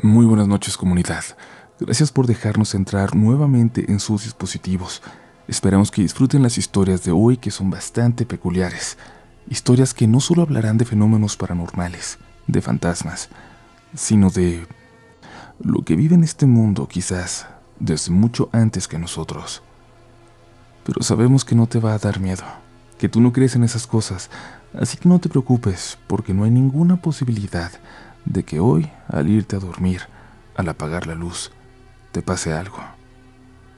Muy buenas noches comunidad. Gracias por dejarnos entrar nuevamente en sus dispositivos. Esperamos que disfruten las historias de hoy que son bastante peculiares. Historias que no solo hablarán de fenómenos paranormales, de fantasmas, sino de lo que vive en este mundo quizás desde mucho antes que nosotros. Pero sabemos que no te va a dar miedo, que tú no crees en esas cosas, así que no te preocupes porque no hay ninguna posibilidad de que hoy, al irte a dormir, al apagar la luz, te pase algo.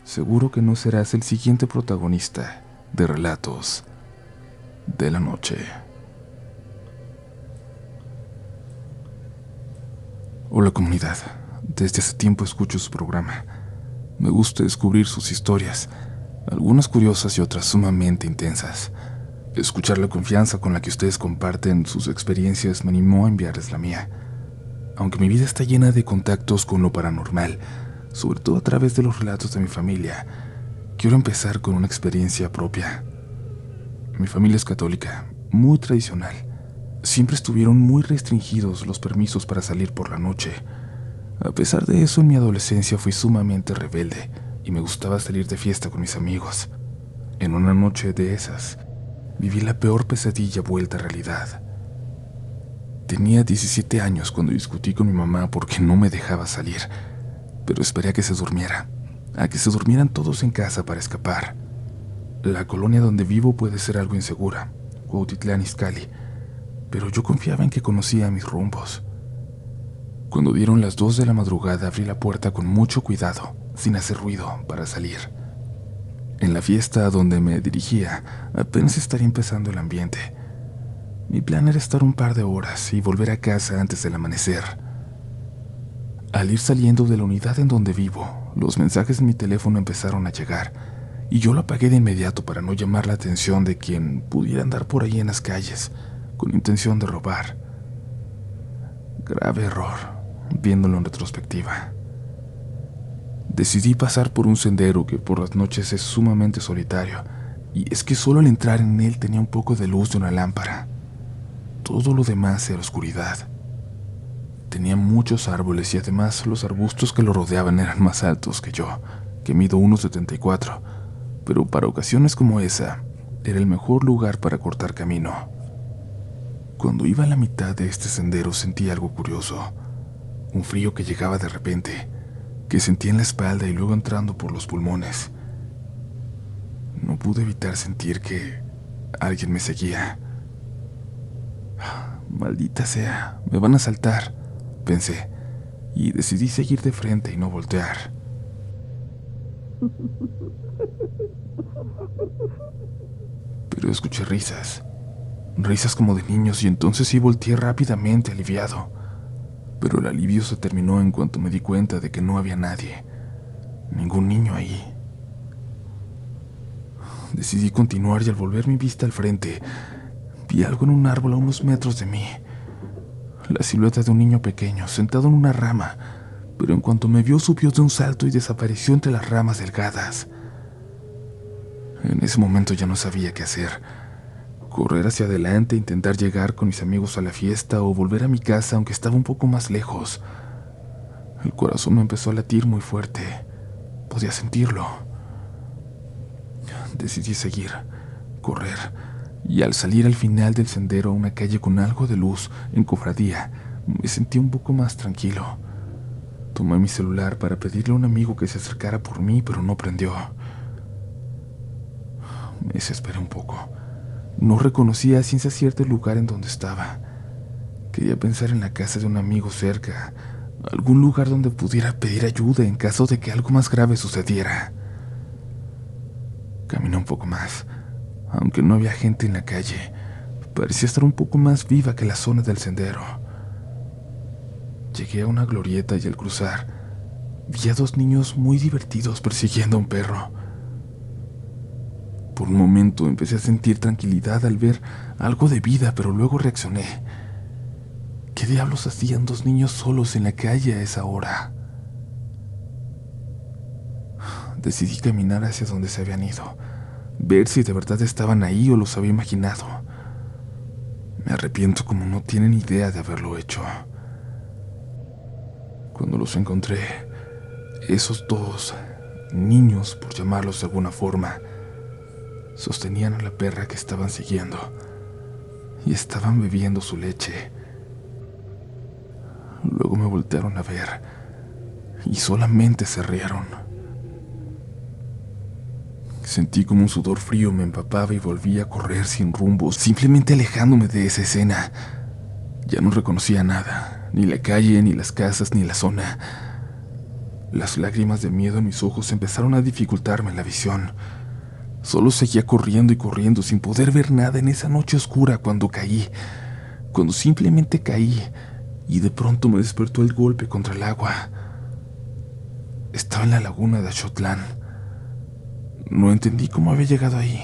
Seguro que no serás el siguiente protagonista de relatos de la noche. Hola comunidad, desde hace tiempo escucho su programa. Me gusta descubrir sus historias, algunas curiosas y otras sumamente intensas. Escuchar la confianza con la que ustedes comparten sus experiencias me animó a enviarles la mía aunque mi vida está llena de contactos con lo paranormal, sobre todo a través de los relatos de mi familia, quiero empezar con una experiencia propia. Mi familia es católica, muy tradicional. Siempre estuvieron muy restringidos los permisos para salir por la noche. A pesar de eso, en mi adolescencia fui sumamente rebelde y me gustaba salir de fiesta con mis amigos. En una noche de esas, viví la peor pesadilla vuelta a realidad. Tenía 17 años cuando discutí con mi mamá porque no me dejaba salir, pero esperé a que se durmiera, a que se durmieran todos en casa para escapar. La colonia donde vivo puede ser algo insegura, Cuautitlán Izcalli, pero yo confiaba en que conocía mis rumbos. Cuando dieron las 2 de la madrugada abrí la puerta con mucho cuidado, sin hacer ruido, para salir. En la fiesta donde me dirigía apenas estaría empezando el ambiente mi plan era estar un par de horas y volver a casa antes del amanecer. Al ir saliendo de la unidad en donde vivo, los mensajes en mi teléfono empezaron a llegar y yo lo apagué de inmediato para no llamar la atención de quien pudiera andar por ahí en las calles con intención de robar. Grave error, viéndolo en retrospectiva. Decidí pasar por un sendero que por las noches es sumamente solitario, y es que solo al entrar en él tenía un poco de luz de una lámpara. Todo lo demás era oscuridad. Tenía muchos árboles y además los arbustos que lo rodeaban eran más altos que yo, que mido 1,74, pero para ocasiones como esa, era el mejor lugar para cortar camino. Cuando iba a la mitad de este sendero sentí algo curioso, un frío que llegaba de repente, que sentía en la espalda y luego entrando por los pulmones. No pude evitar sentir que alguien me seguía. Maldita sea, me van a saltar, pensé, y decidí seguir de frente y no voltear. Pero escuché risas, risas como de niños y entonces sí volteé rápidamente aliviado. Pero el alivio se terminó en cuanto me di cuenta de que no había nadie, ningún niño ahí. Decidí continuar y al volver mi vista al frente, Vi algo en un árbol a unos metros de mí. La silueta de un niño pequeño sentado en una rama, pero en cuanto me vio subió de un salto y desapareció entre las ramas delgadas. En ese momento ya no sabía qué hacer. Correr hacia adelante, intentar llegar con mis amigos a la fiesta o volver a mi casa aunque estaba un poco más lejos. El corazón me empezó a latir muy fuerte. Podía sentirlo. Decidí seguir, correr y al salir al final del sendero a una calle con algo de luz en cofradía, me sentí un poco más tranquilo. Tomé mi celular para pedirle a un amigo que se acercara por mí, pero no prendió. Me desesperé un poco. No reconocía a ciencia cierta el lugar en donde estaba. Quería pensar en la casa de un amigo cerca, algún lugar donde pudiera pedir ayuda en caso de que algo más grave sucediera. Caminé un poco más aunque no había gente en la calle. Parecía estar un poco más viva que la zona del sendero. Llegué a una glorieta y al cruzar, vi a dos niños muy divertidos persiguiendo a un perro. Por un momento empecé a sentir tranquilidad al ver algo de vida, pero luego reaccioné. ¿Qué diablos hacían dos niños solos en la calle a esa hora? Decidí caminar hacia donde se habían ido ver si de verdad estaban ahí o los había imaginado. Me arrepiento como no tienen idea de haberlo hecho. Cuando los encontré, esos dos niños, por llamarlos de alguna forma, sostenían a la perra que estaban siguiendo y estaban bebiendo su leche. Luego me voltearon a ver y solamente se rieron. Sentí como un sudor frío me empapaba y volví a correr sin rumbo, simplemente alejándome de esa escena. Ya no reconocía nada, ni la calle, ni las casas, ni la zona. Las lágrimas de miedo en mis ojos empezaron a dificultarme la visión. Solo seguía corriendo y corriendo sin poder ver nada en esa noche oscura cuando caí, cuando simplemente caí y de pronto me despertó el golpe contra el agua. Estaba en la laguna de Achotlán. No entendí cómo había llegado ahí.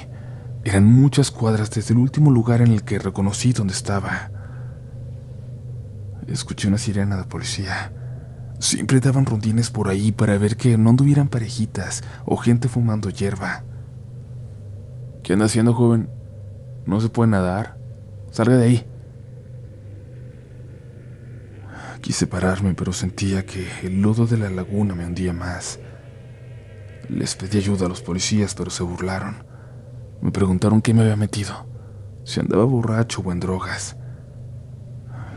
Eran muchas cuadras desde el último lugar en el que reconocí dónde estaba. Escuché una sirena de policía. Siempre daban rondines por ahí para ver que no anduvieran parejitas o gente fumando hierba. ¿Qué anda haciendo, joven? ¿No se puede nadar? Salga de ahí. Quise pararme, pero sentía que el lodo de la laguna me hundía más. Les pedí ayuda a los policías, pero se burlaron. Me preguntaron qué me había metido, si andaba borracho o en drogas.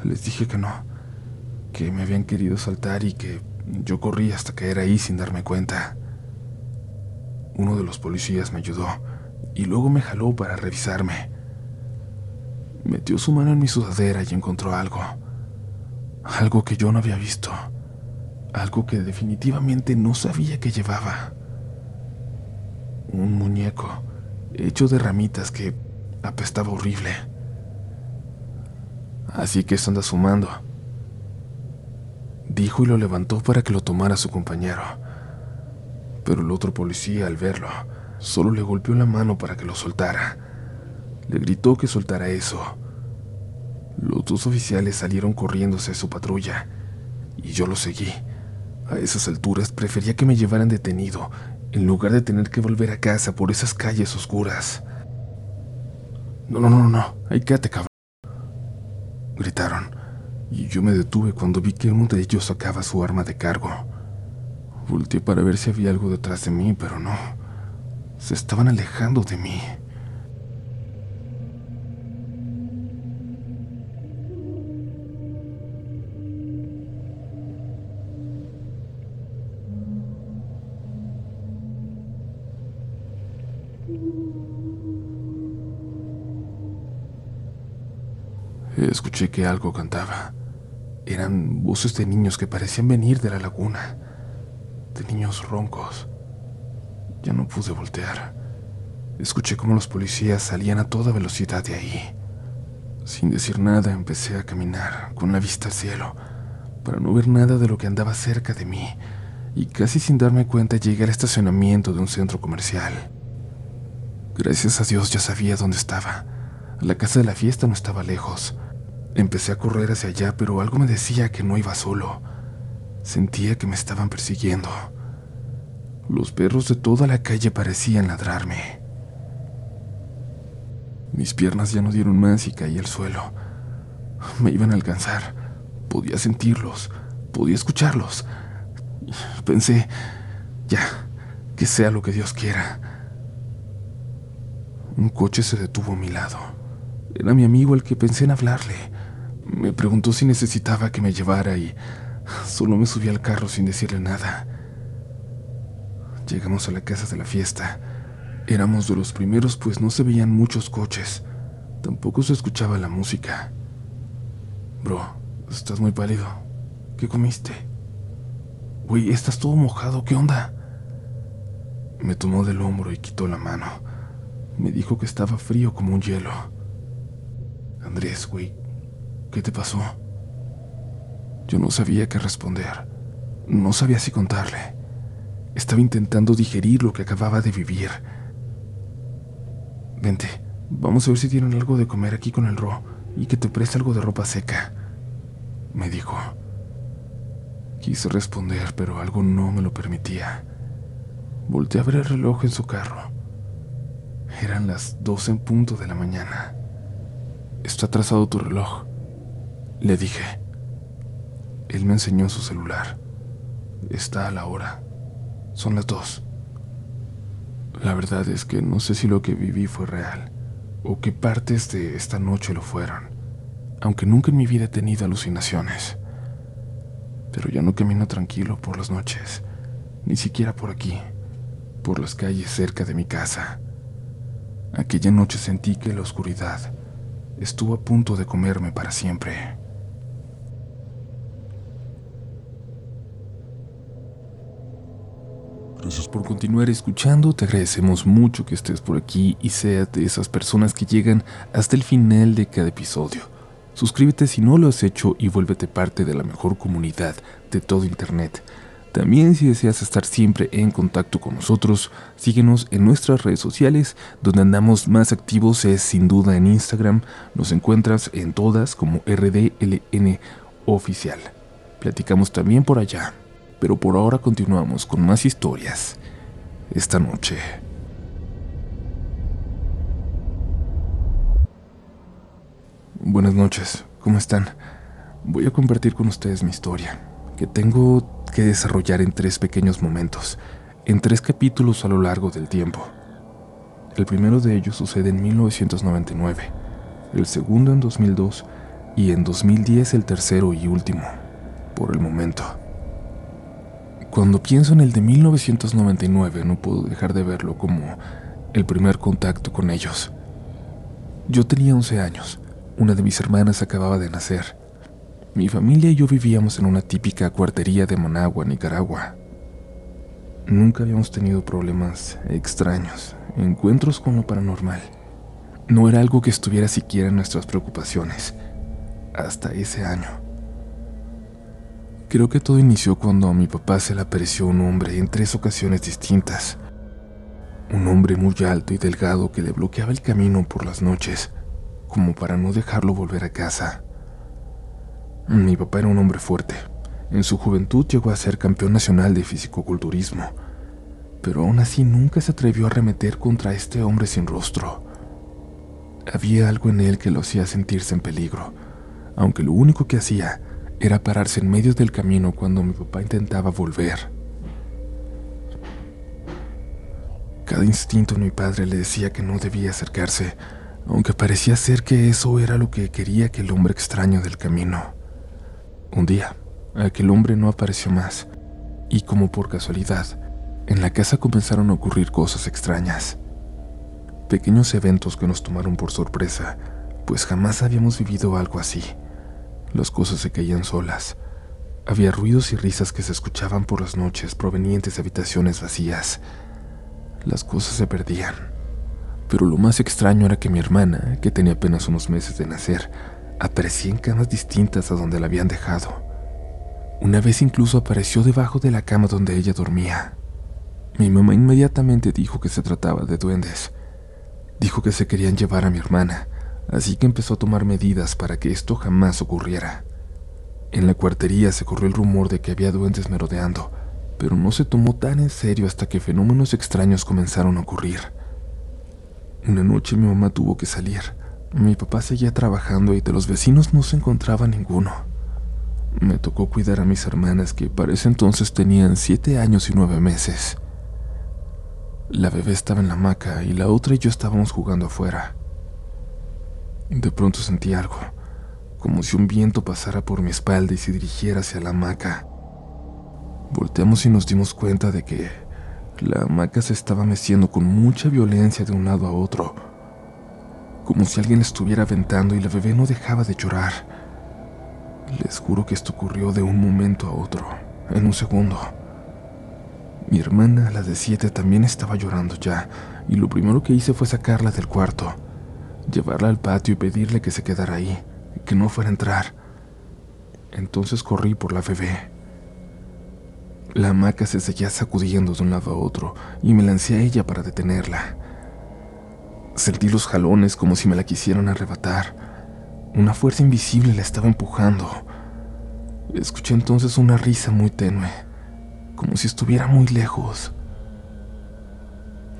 Les dije que no, que me habían querido saltar y que yo corrí hasta caer ahí sin darme cuenta. Uno de los policías me ayudó y luego me jaló para revisarme. Metió su mano en mi sudadera y encontró algo. Algo que yo no había visto. Algo que definitivamente no sabía que llevaba. Un muñeco hecho de ramitas que apestaba horrible. Así que esto anda sumando. Dijo y lo levantó para que lo tomara su compañero. Pero el otro policía, al verlo, Solo le golpeó la mano para que lo soltara. Le gritó que soltara eso. Los dos oficiales salieron corriéndose a su patrulla y yo lo seguí. A esas alturas prefería que me llevaran detenido en lugar de tener que volver a casa por esas calles oscuras. No, no, no, no, ahí quédate, cabrón. Gritaron, y yo me detuve cuando vi que uno de ellos sacaba su arma de cargo. Volteé para ver si había algo detrás de mí, pero no se estaban alejando de mí. Escuché que algo cantaba. Eran voces de niños que parecían venir de la laguna, de niños roncos. Ya no pude voltear. Escuché cómo los policías salían a toda velocidad de ahí. Sin decir nada empecé a caminar con la vista al cielo para no ver nada de lo que andaba cerca de mí y casi sin darme cuenta llegué al estacionamiento de un centro comercial. Gracias a Dios ya sabía dónde estaba. La casa de la fiesta no estaba lejos. Empecé a correr hacia allá, pero algo me decía que no iba solo. Sentía que me estaban persiguiendo. Los perros de toda la calle parecían ladrarme. Mis piernas ya no dieron más y caí al suelo. Me iban a alcanzar. Podía sentirlos, podía escucharlos. Pensé, ya, que sea lo que Dios quiera. Un coche se detuvo a mi lado. Era mi amigo el que pensé en hablarle. Me preguntó si necesitaba que me llevara y solo me subí al carro sin decirle nada. Llegamos a la casa de la fiesta. Éramos de los primeros pues no se veían muchos coches. Tampoco se escuchaba la música. Bro, estás muy pálido. ¿Qué comiste? Güey, estás todo mojado, ¿qué onda? Me tomó del hombro y quitó la mano. Me dijo que estaba frío como un hielo. Andrés, güey, ¿qué te pasó? Yo no sabía qué responder. No sabía si contarle. Estaba intentando digerir lo que acababa de vivir. Vente, vamos a ver si tienen algo de comer aquí con el Ro y que te preste algo de ropa seca, me dijo. Quise responder, pero algo no me lo permitía. Volté a ver el reloj en su carro. Eran las dos en punto de la mañana. Está atrasado tu reloj, le dije. Él me enseñó su celular. está a la hora. Son las dos. La verdad es que no sé si lo que viví fue real o qué partes de esta noche lo fueron, aunque nunca en mi vida he tenido alucinaciones. Pero ya no camino tranquilo por las noches, ni siquiera por aquí, por las calles cerca de mi casa. Aquella noche sentí que la oscuridad estuvo a punto de comerme para siempre. Gracias por continuar escuchando, te agradecemos mucho que estés por aquí y seas de esas personas que llegan hasta el final de cada episodio. Suscríbete si no lo has hecho y vuélvete parte de la mejor comunidad de todo Internet. También si deseas estar siempre en contacto con nosotros, síguenos en nuestras redes sociales, donde andamos más activos es sin duda en Instagram, nos encuentras en todas como RDLN oficial. Platicamos también por allá pero por ahora continuamos con más historias esta noche. Buenas noches, ¿cómo están? Voy a compartir con ustedes mi historia, que tengo que desarrollar en tres pequeños momentos, en tres capítulos a lo largo del tiempo. El primero de ellos sucede en 1999, el segundo en 2002 y en 2010 el tercero y último, por el momento. Cuando pienso en el de 1999 no puedo dejar de verlo como el primer contacto con ellos. Yo tenía 11 años, una de mis hermanas acababa de nacer. Mi familia y yo vivíamos en una típica cuartería de Managua, Nicaragua. Nunca habíamos tenido problemas extraños, encuentros con lo paranormal. No era algo que estuviera siquiera en nuestras preocupaciones, hasta ese año. Creo que todo inició cuando a mi papá se le apareció un hombre en tres ocasiones distintas. Un hombre muy alto y delgado que le bloqueaba el camino por las noches, como para no dejarlo volver a casa. Mi papá era un hombre fuerte. En su juventud llegó a ser campeón nacional de fisicoculturismo, pero aún así nunca se atrevió a arremeter contra este hombre sin rostro. Había algo en él que lo hacía sentirse en peligro, aunque lo único que hacía era pararse en medio del camino cuando mi papá intentaba volver. Cada instinto mi padre le decía que no debía acercarse, aunque parecía ser que eso era lo que quería aquel hombre extraño del camino. Un día, aquel hombre no apareció más, y como por casualidad, en la casa comenzaron a ocurrir cosas extrañas. Pequeños eventos que nos tomaron por sorpresa, pues jamás habíamos vivido algo así. Las cosas se caían solas. Había ruidos y risas que se escuchaban por las noches provenientes de habitaciones vacías. Las cosas se perdían. Pero lo más extraño era que mi hermana, que tenía apenas unos meses de nacer, aparecía en camas distintas a donde la habían dejado. Una vez incluso apareció debajo de la cama donde ella dormía. Mi mamá inmediatamente dijo que se trataba de duendes. Dijo que se querían llevar a mi hermana, así que empezó a tomar medidas para que esto jamás ocurriera. En la cuartería se corrió el rumor de que había duendes merodeando, pero no se tomó tan en serio hasta que fenómenos extraños comenzaron a ocurrir. Una noche mi mamá tuvo que salir. Mi papá seguía trabajando y de los vecinos no se encontraba ninguno. Me tocó cuidar a mis hermanas que para ese entonces tenían siete años y nueve meses. La bebé estaba en la hamaca y la otra y yo estábamos jugando afuera. De pronto sentí algo, como si un viento pasara por mi espalda y se dirigiera hacia la hamaca. Volteamos y nos dimos cuenta de que la hamaca se estaba meciendo con mucha violencia de un lado a otro, como si alguien estuviera aventando y la bebé no dejaba de llorar. Les juro que esto ocurrió de un momento a otro, en un segundo. Mi hermana, la de siete, también estaba llorando ya, y lo primero que hice fue sacarla del cuarto llevarla al patio y pedirle que se quedara ahí, que no fuera a entrar. Entonces corrí por la bebé. La hamaca se seguía sacudiendo de un lado a otro y me lancé a ella para detenerla. Sentí los jalones como si me la quisieran arrebatar. Una fuerza invisible la estaba empujando. Escuché entonces una risa muy tenue, como si estuviera muy lejos.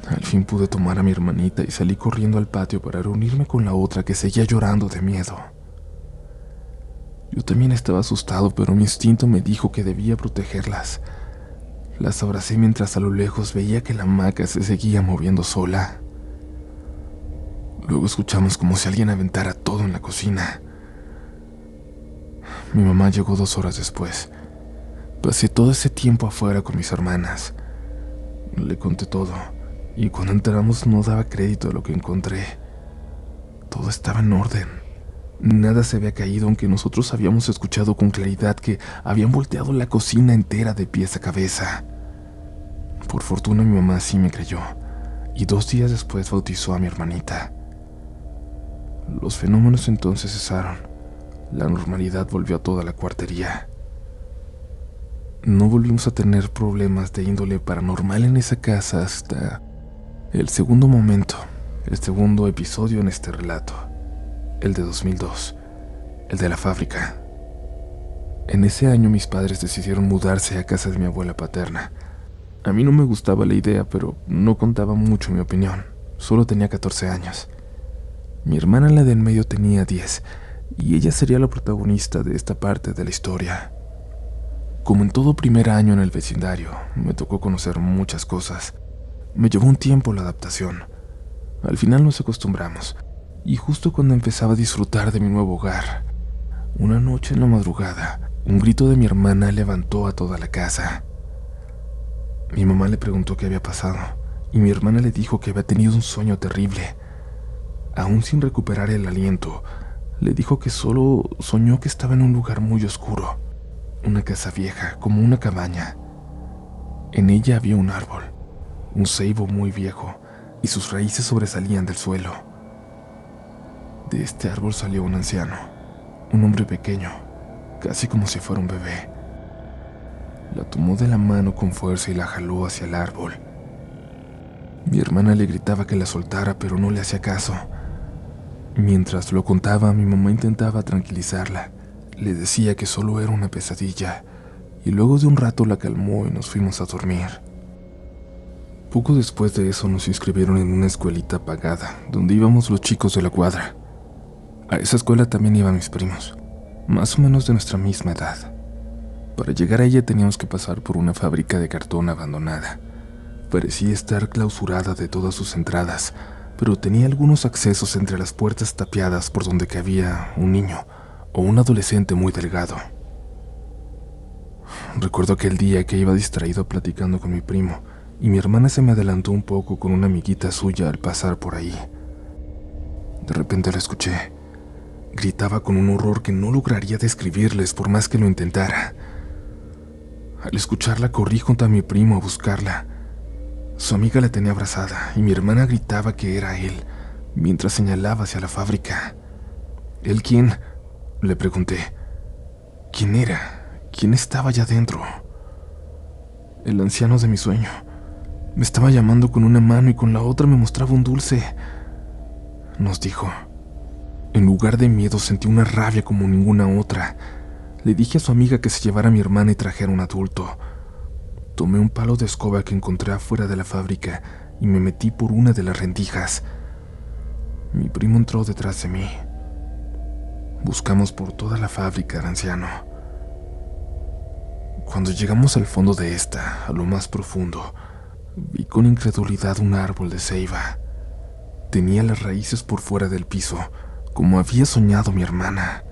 Al fin pude tomar a mi hermanita y salí corriendo al patio para reunirme con la otra que seguía llorando de miedo. Yo también estaba asustado, pero mi instinto me dijo que debía protegerlas, Las abracé mientras a lo lejos veía que la hamaca se seguía moviendo sola. Luego escuchamos como si alguien aventara todo en la cocina. Mi mamá llegó dos horas después. Pasé todo ese tiempo afuera con mis hermanas. Le conté todo, y cuando entramos no daba crédito a lo que encontré. Todo estaba en orden. Nada se había caído, aunque nosotros habíamos escuchado con claridad que habían volteado la cocina entera de pies a cabeza. Por fortuna mi mamá sí me creyó, y dos días después bautizó a mi hermanita. Los fenómenos entonces cesaron. La normalidad volvió a toda la cuartería. No volvimos a tener problemas de índole paranormal en esa casa hasta el segundo momento, el segundo episodio en este relato, el de 2002, el de la fábrica. En ese año mis padres decidieron mudarse a casa de mi abuela paterna. A mí no me gustaba la idea, pero no contaba mucho mi opinión. Solo tenía 14 años. Mi hermana, la de en medio, tenía 10, y ella sería la protagonista de esta parte de la historia. Como en todo primer año en el vecindario, me tocó conocer muchas cosas. Me llevó un tiempo la adaptación. Al final nos acostumbramos, y justo cuando empezaba a disfrutar de mi nuevo hogar, una noche en la madrugada, un grito de mi hermana levantó a toda la casa. Mi mamá le preguntó qué había pasado, y mi hermana le dijo que había tenido un sueño terrible aún sin recuperar el aliento, le dijo que solo soñó que estaba en un lugar muy oscuro, una casa vieja, como una cabaña. En ella había un árbol, un ceibo muy viejo, y sus raíces sobresalían del suelo. De este árbol salió un anciano, un hombre pequeño, casi como si fuera un bebé. La tomó de la mano con fuerza y la jaló hacia el árbol. Mi hermana le gritaba que la soltara, pero no le hacía caso. Mientras lo contaba, mi mamá intentaba tranquilizarla. Le decía que solo era una pesadilla, y luego de un rato la calmó y nos fuimos a dormir. Poco después de eso nos inscribieron en una escuelita pagada, donde íbamos los chicos de la cuadra. A esa escuela también iban mis primos, más o menos de nuestra misma edad. Para llegar a ella teníamos que pasar por una fábrica de cartón abandonada. Parecía estar clausurada de todas sus entradas, pero tenía algunos accesos entre las puertas tapiadas por donde cabía un niño o un adolescente muy delgado. Recuerdo aquel día que iba distraído platicando con mi primo y mi hermana se me adelantó un poco con una amiguita suya al pasar por ahí. De repente la escuché. Gritaba con un horror que no lograría describirles por más que lo intentara. Al escucharla corrí junto a mi primo a buscarla, su amiga la tenía abrazada y mi hermana gritaba que era él, mientras señalaba hacia la fábrica. ¿El quién? Le pregunté. ¿Quién era? ¿Quién estaba allá dentro? El anciano de mi sueño. Me estaba llamando con una mano y con la otra me mostraba un dulce. Nos dijo. En lugar de miedo sentí una rabia como ninguna otra. Le dije a su amiga que se llevara a mi hermana y trajera un adulto. Tomé un palo de escoba que encontré afuera de la fábrica y me metí por una de las rendijas. Mi primo entró detrás de mí. Buscamos por toda la fábrica anciano. Cuando llegamos al fondo de esta, a lo más profundo, vi con incredulidad un árbol de ceiba. Tenía las raíces por fuera del piso, como había soñado mi hermana.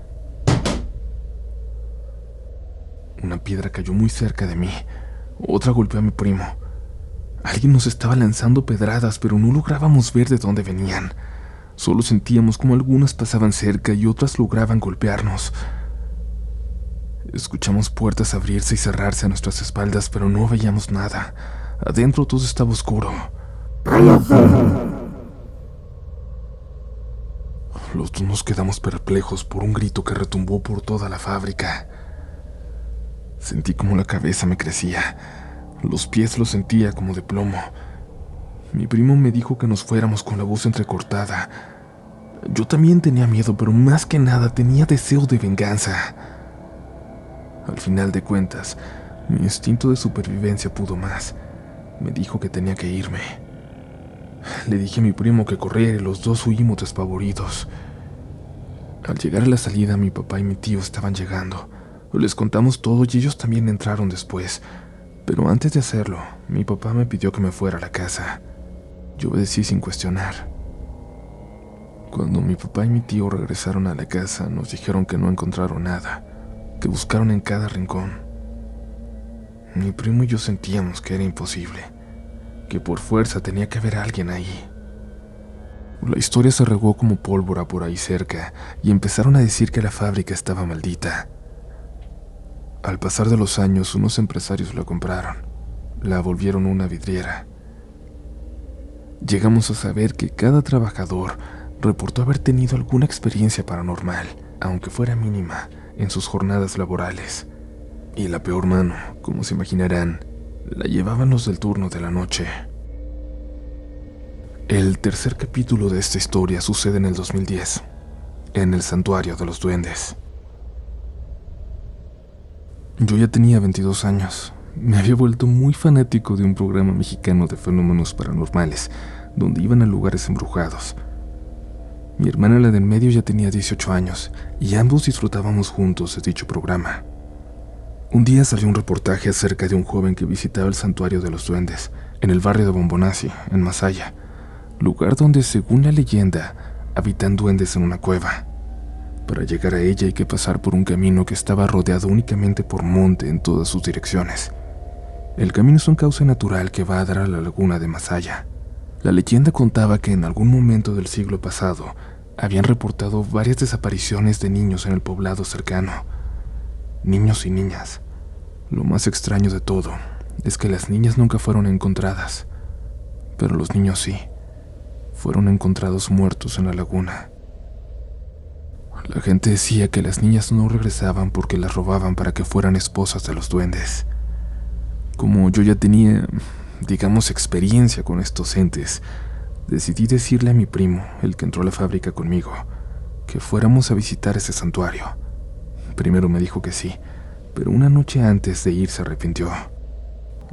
Una piedra cayó muy cerca de mí otra golpeó a mi primo. Alguien nos estaba lanzando pedradas, pero no lográbamos ver de dónde venían. Solo sentíamos como algunas pasaban cerca y otras lograban golpearnos. Escuchamos puertas abrirse y cerrarse a nuestras espaldas, pero no veíamos nada. Adentro todo estaba oscuro. Los dos nos quedamos perplejos por un grito que retumbó por toda la fábrica. Sentí como la cabeza me crecía. Los pies los sentía como de plomo. Mi primo me dijo que nos fuéramos con la voz entrecortada. Yo también tenía miedo, pero más que nada tenía deseo de venganza. Al final de cuentas, mi instinto de supervivencia pudo más. Me dijo que tenía que irme. Le dije a mi primo que corriera y los dos huimos despavoridos. Al llegar a la salida, mi papá y mi tío estaban llegando. Les contamos todo y ellos también entraron después. Pero antes de hacerlo, mi papá me pidió que me fuera a la casa. Yo obedecí sin cuestionar. Cuando mi papá y mi tío regresaron a la casa, nos dijeron que no encontraron nada, que buscaron en cada rincón. Mi primo y yo sentíamos que era imposible, que por fuerza tenía que haber alguien ahí. La historia se regó como pólvora por ahí cerca y empezaron a decir que la fábrica estaba maldita. Al pasar de los años, unos empresarios la compraron, la volvieron una vidriera. Llegamos a saber que cada trabajador reportó haber tenido alguna experiencia paranormal, aunque fuera mínima, en sus jornadas laborales. Y la peor mano, como se imaginarán, la llevaban los del turno de la noche. El tercer capítulo de esta historia sucede en el 2010, en el Santuario de los Duendes. Yo ya tenía 22 años. Me había vuelto muy fanático de un programa mexicano de fenómenos paranormales, donde iban a lugares embrujados. Mi hermana, la del medio, ya tenía 18 años, y ambos disfrutábamos juntos de dicho programa. Un día salió un reportaje acerca de un joven que visitaba el santuario de los duendes, en el barrio de Bombonasi, en Masaya, lugar donde, según la leyenda, habitan duendes en una cueva. Para llegar a ella hay que pasar por un camino que estaba rodeado únicamente por monte en todas sus direcciones. El camino es un cauce natural que va a dar a la laguna de Masaya. La leyenda contaba que en algún momento del siglo pasado habían reportado varias desapariciones de niños en el poblado cercano. Niños y niñas. Lo más extraño de todo es que las niñas nunca fueron encontradas, pero los niños sí. Fueron encontrados muertos en la laguna. La gente decía que las niñas no regresaban porque las robaban para que fueran esposas de los duendes. Como yo ya tenía, digamos, experiencia con estos entes, decidí decirle a mi primo, el que entró a la fábrica conmigo, que fuéramos a visitar ese santuario. Primero me dijo que sí, pero una noche antes de ir se arrepintió.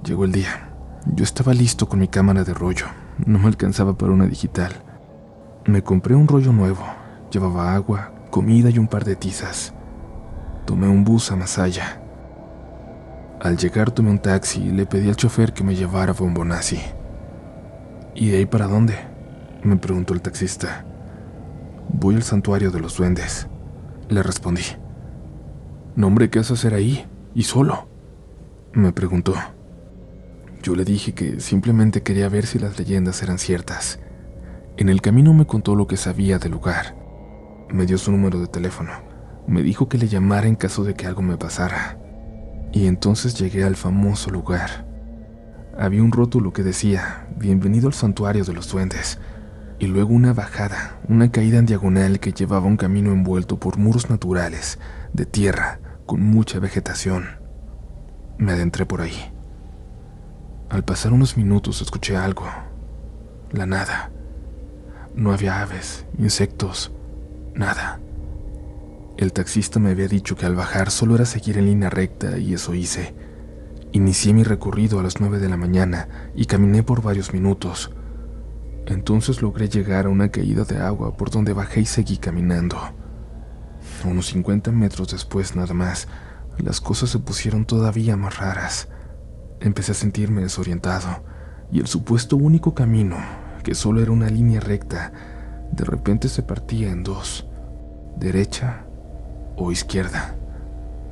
Llegó el día. Yo estaba listo con mi cámara de rollo. No me alcanzaba para una digital. Me compré un rollo nuevo. Llevaba agua, comida y un par de tizas. Tomé un bus a Masaya. Al llegar tomé un taxi y le pedí al chofer que me llevara a Bombonasi. ¿Y de ahí para dónde? me preguntó el taxista. Voy al santuario de los duendes, le respondí. ¿Nombre qué haces hacer ahí? ¿Y solo? me preguntó. Yo le dije que simplemente quería ver si las leyendas eran ciertas. En el camino me contó lo que sabía del lugar me dio su número de teléfono. Me dijo que le llamara en caso de que algo me pasara. Y entonces llegué al famoso lugar. Había un rótulo que decía, Bienvenido al santuario de los duendes, y luego una bajada, una caída en diagonal que llevaba un camino envuelto por muros naturales, de tierra, con mucha vegetación. Me adentré por ahí. Al pasar unos minutos escuché algo. La nada. No había aves, insectos, Nada. El taxista me había dicho que al bajar solo era seguir en línea recta y eso hice. Inicié mi recorrido a las nueve de la mañana y caminé por varios minutos. Entonces logré llegar a una caída de agua por donde bajé y seguí caminando. Unos 50 metros después nada más, las cosas se pusieron todavía más raras. Empecé a sentirme desorientado y el supuesto único camino, que solo era una línea recta, de repente se partía en dos derecha o izquierda.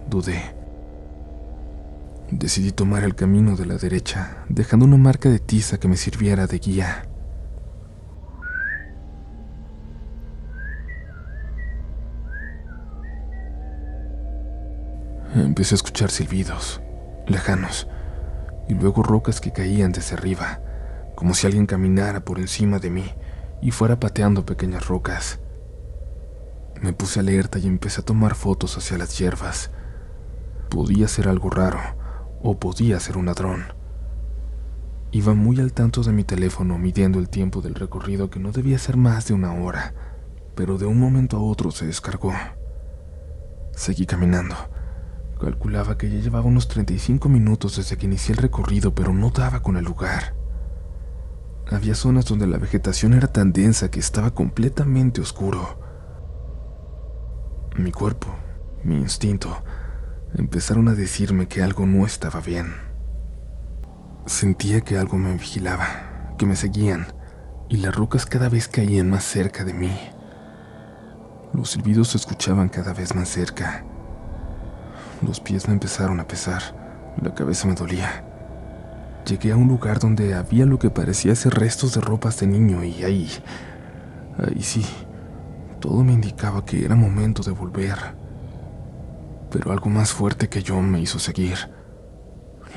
Dudé. Decidí tomar el camino de la derecha, dejando una marca de tiza que me sirviera de guía. Empecé a escuchar silbidos, lejanos, y luego rocas que caían desde arriba, como si alguien caminara por encima de mí y fuera pateando pequeñas rocas. Me puse alerta y empecé a tomar fotos hacia las hierbas. Podía ser algo raro, o podía ser un ladrón. Iba muy al tanto de mi teléfono midiendo el tiempo del recorrido que no debía ser más de una hora, pero de un momento a otro se descargó. Seguí caminando. Calculaba que ya llevaba unos 35 minutos desde que inicié el recorrido, pero no daba con el lugar. Había zonas donde la vegetación era tan densa que estaba completamente oscuro. Mi cuerpo, mi instinto, empezaron a decirme que algo no estaba bien. Sentía que algo me vigilaba, que me seguían, y las rocas cada vez caían más cerca de mí. Los silbidos se escuchaban cada vez más cerca. Los pies me empezaron a pesar, la cabeza me dolía. Llegué a un lugar donde había lo que parecía ser restos de ropas de niño y ahí, ahí sí, todo me indicaba que era momento de volver. Pero algo más fuerte que yo me hizo seguir.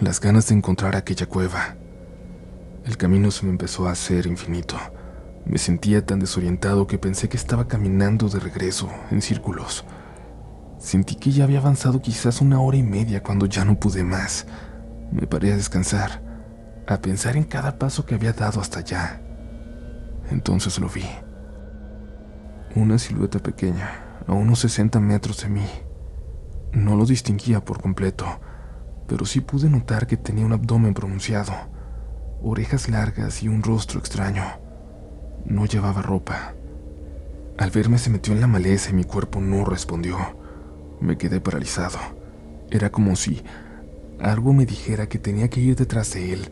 Las ganas de encontrar aquella cueva. El camino se me empezó a hacer infinito. Me sentía tan desorientado que pensé que estaba caminando de regreso, en círculos. Sentí que ya había avanzado quizás una hora y media cuando ya no pude más. Me paré a descansar, a pensar en cada paso que había dado hasta allá. Entonces lo vi. Una silueta pequeña, a unos 60 metros de mí. No lo distinguía por completo, pero sí pude notar que tenía un abdomen pronunciado, orejas largas y un rostro extraño. No llevaba ropa. Al verme se metió en la maleza y mi cuerpo no respondió. Me quedé paralizado. Era como si algo me dijera que tenía que ir detrás de él,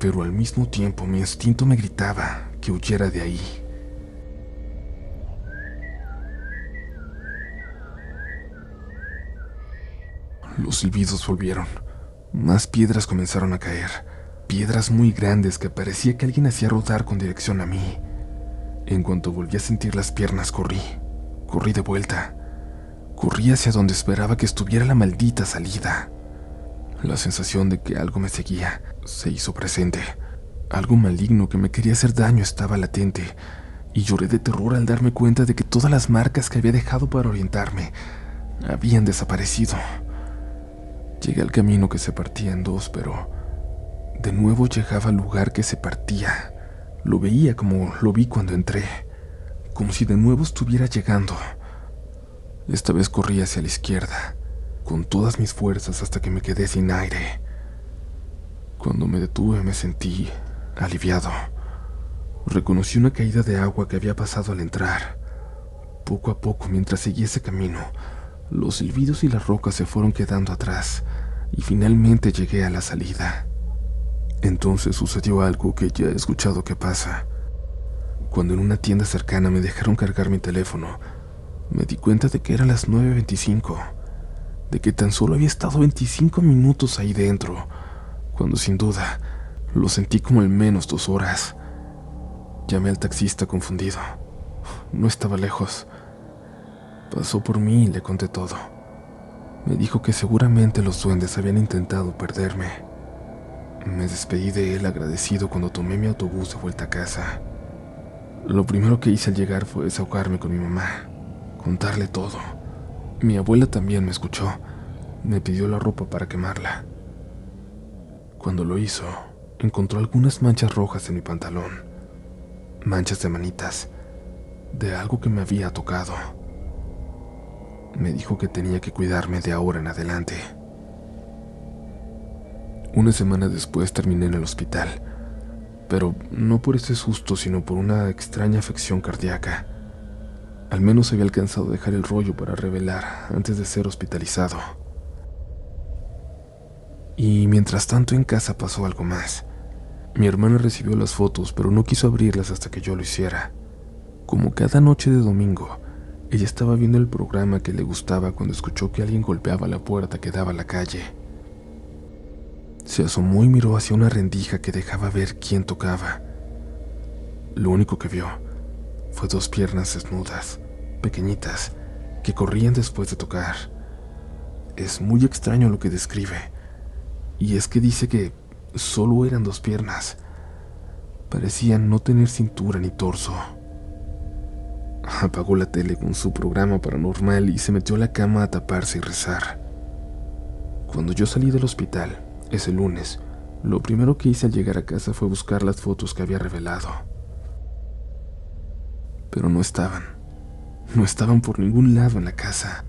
pero al mismo tiempo mi instinto me gritaba que huyera de ahí. Los silbidos volvieron. Más piedras comenzaron a caer. Piedras muy grandes que parecía que alguien hacía rodar con dirección a mí. En cuanto volví a sentir las piernas, corrí. Corrí de vuelta. Corrí hacia donde esperaba que estuviera la maldita salida. La sensación de que algo me seguía se hizo presente. Algo maligno que me quería hacer daño estaba latente, y lloré de terror al darme cuenta de que todas las marcas que había dejado para orientarme habían desaparecido. Llegué al camino que se partía en dos, pero de nuevo llegaba al lugar que se partía lo veía como lo vi cuando entré, como si de nuevo estuviera llegando. Esta vez corrí hacia la izquierda, con todas mis fuerzas hasta que me quedé sin aire. Cuando me detuve me sentí aliviado. Reconocí una caída de agua que había pasado al entrar. Poco a poco, mientras seguía ese camino, los silbidos y las rocas se fueron quedando atrás y finalmente llegué a la salida. Entonces sucedió algo que ya he escuchado que pasa. Cuando en una tienda cercana me dejaron cargar mi teléfono, me di cuenta de que eran las 9.25, de que tan solo había estado 25 minutos ahí dentro, cuando sin duda lo sentí como al menos dos horas. Llamé al taxista confundido. No estaba lejos. Pasó por mí y le conté todo. Me dijo que seguramente los duendes habían intentado perderme me despedí de él agradecido cuando tomé mi autobús de vuelta a casa. Lo primero que hice al llegar fue desahogarme con mi mamá, contarle todo. Mi abuela también me escuchó. Me pidió la ropa para quemarla. Cuando lo hizo, encontró algunas manchas rojas en mi pantalón. Manchas de manitas, de algo que me había tocado. Me dijo que tenía que cuidarme de ahora en adelante. Una semana después terminé en el hospital, pero no por ese susto, sino por una extraña afección cardíaca. Al menos había alcanzado a dejar el rollo para revelar antes de ser hospitalizado. Y mientras tanto en casa pasó algo más. Mi hermana recibió las fotos, pero no quiso abrirlas hasta que yo lo hiciera. Como cada noche de domingo, ella estaba viendo el programa que le gustaba cuando escuchó que alguien golpeaba la puerta que daba a la calle. Se asomó y miró hacia una rendija que dejaba ver quién tocaba. Lo único que vio fue dos piernas desnudas, pequeñitas, que corrían después de tocar. Es muy extraño lo que describe, y es que dice que solo eran dos piernas. Parecían no tener cintura ni torso. Apagó la tele con su programa paranormal y se metió a la cama a taparse y rezar. Cuando yo salí del hospital, ese lunes, lo primero que hice al llegar a casa fue buscar las fotos que había revelado. Pero no estaban. No estaban por ningún lado en la casa.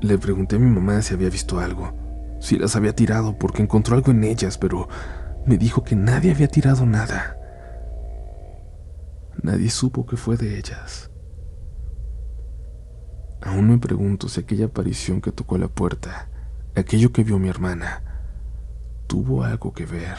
Le pregunté a mi mamá si había visto algo, si las había tirado porque encontró algo en ellas, pero me dijo que nadie había tirado nada. Nadie supo que fue de ellas. Aún me pregunto si aquella aparición que tocó la puerta, aquello que vio mi hermana, tuvo algo que ver.